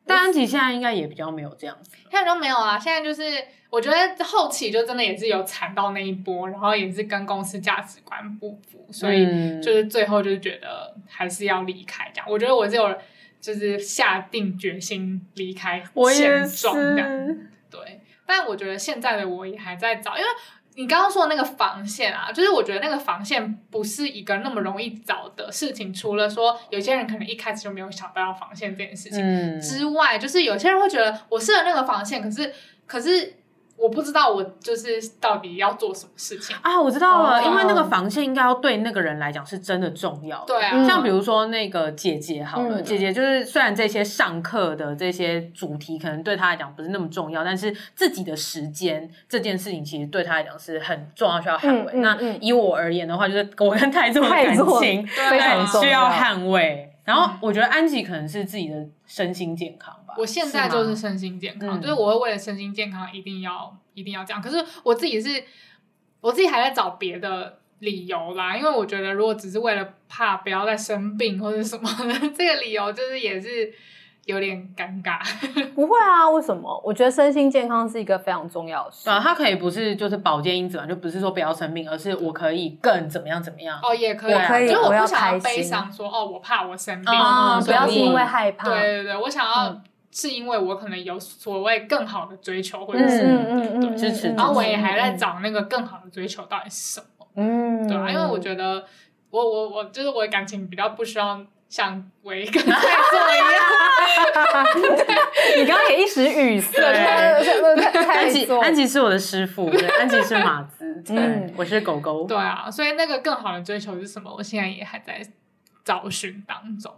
但安琪现在应该也比较没有这样子，现在都没有啊。现在就是我觉得后期就真的也是有惨到那一波，然后也是跟公司价值观不符，所以就是最后就是觉得还是要离开这样。我觉得我只有就是下定决心离开现状这样。对，但我觉得现在的我也还在找，因为。你刚刚说的那个防线啊，就是我觉得那个防线不是一个那么容易找的事情。除了说有些人可能一开始就没有想到要防线这件事情之外，嗯、就是有些人会觉得我设了那个防线，可是可是。我不知道我就是到底要做什么事情啊！我知道了，因为那个防线应该要对那个人来讲是真的重要的。对啊，像比如说那个姐姐好了，姐姐就是虽然这些上课的这些主题可能对她来讲不是那么重要，但是自己的时间这件事情其实对她来讲是很重要，需要捍卫。那以我而言的话，就是我跟太做的感情非常需要捍卫。然后我觉得安吉可能是自己的身心健康吧。我现在就是身心健康，就是我会为了身心健康一定要一定要这样。可是我自己是，我自己还在找别的理由啦。因为我觉得如果只是为了怕不要再生病或者什么的，这个理由就是也是。有点尴尬，不会啊？为什么？我觉得身心健康是一个非常重要的事。啊，它可以不是就是保健因子嘛，就不是说不要生病，而是我可以更怎么样怎么样。哦，也可以，可以。就我不想要悲伤，说哦，我怕我生病，不要是因为害怕。对对对，我想要是因为我可能有所谓更好的追求，或者是对支持。然后我也还在找那个更好的追求到底是什么。嗯，对啊，因为我觉得我我我就是我的感情比较不需要。像维跟太做一样，你刚刚也一时语塞。安吉，安吉是我的师傅，安吉是马子，嗯，我是狗狗。对啊，所以那个更好的追求是什么？我现在也还在找寻当中，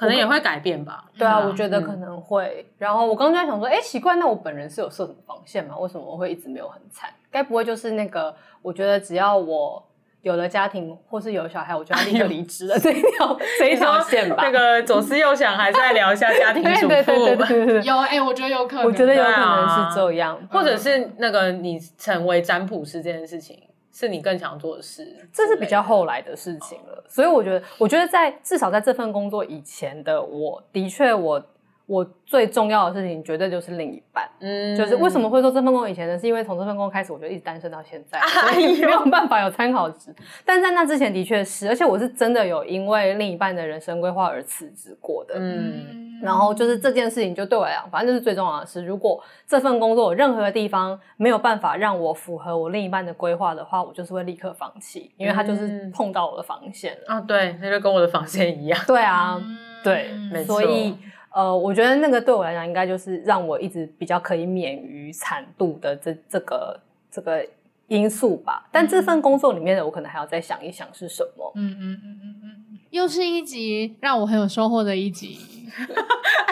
可能也会改变吧。对啊，我觉得可能会。然后我刚刚在想说，哎，奇怪，那我本人是有设什么防线吗？为什么我会一直没有很惨？该不会就是那个？我觉得只要我。有了家庭或是有小孩，我就要立刻离职了。这一条 这一条线吧。那个左思右想，还是再聊一下家庭 主妇。对对对对对有哎、欸，我觉得有可能，我觉得有可能是这样，啊、或者是那个你成为占卜师这件事情，是你更想做的事。这是比较后来的事情了。所以我觉得，我觉得在至少在这份工作以前的我，的确我。我最重要的事情绝对就是另一半，嗯，就是为什么会做这份工作以前呢？是因为从这份工作开始，我就一直单身到现在，所以没有办法有参考值。但在那之前的确是，而且我是真的有因为另一半的人生规划而辞职过的，嗯，然后就是这件事情就对我来讲，反正就是最重要的是，如果这份工作有任何的地方没有办法让我符合我另一半的规划的话，我就是会立刻放弃，因为他就是碰到我的防线了。啊，对，那就跟我的防线一样。对啊，对，没错。所以。呃，我觉得那个对我来讲，应该就是让我一直比较可以免于惨度的这这个这个因素吧。但这份工作里面的，我可能还要再想一想是什么。嗯嗯嗯嗯嗯，又是一集让我很有收获的一集。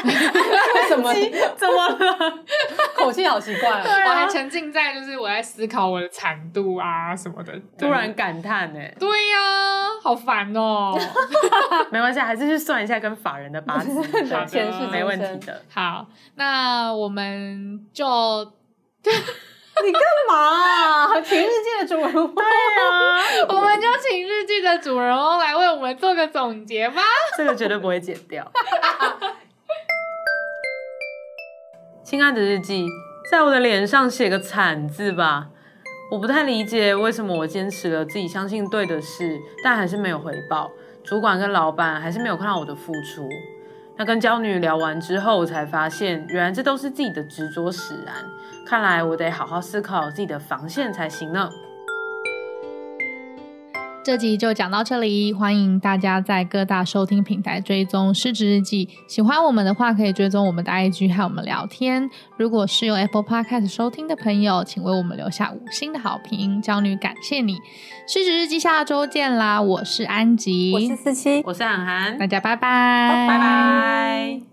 为 什么？怎么了？口气好奇怪啊！我还沉浸在就是我在思考我的惨度啊什么的，突然感叹呢。对呀、啊，好烦哦、喔。没关系，还是去算一下跟法人的八字，前世没问题的。好，那我们就 你干嘛、啊？请日记的主人翁。对啊，我们就请日记的主人翁来为我们做个总结吧。这个绝对不会剪掉。亲爱的日记，在我的脸上写个惨字吧。我不太理解为什么我坚持了自己相信对的事，但还是没有回报。主管跟老板还是没有看到我的付出。那跟娇女聊完之后，我才发现，原来这都是自己的执着使然。看来我得好好思考自己的防线才行呢。这集就讲到这里，欢迎大家在各大收听平台追踪《失职日记》。喜欢我们的话，可以追踪我们的 IG 和我们聊天。如果是用 Apple Podcast 收听的朋友，请为我们留下五星的好评，娇女感谢你。《失职日记》下周见啦！我是安吉，我是思琪，我是涵涵，大家拜拜，拜拜。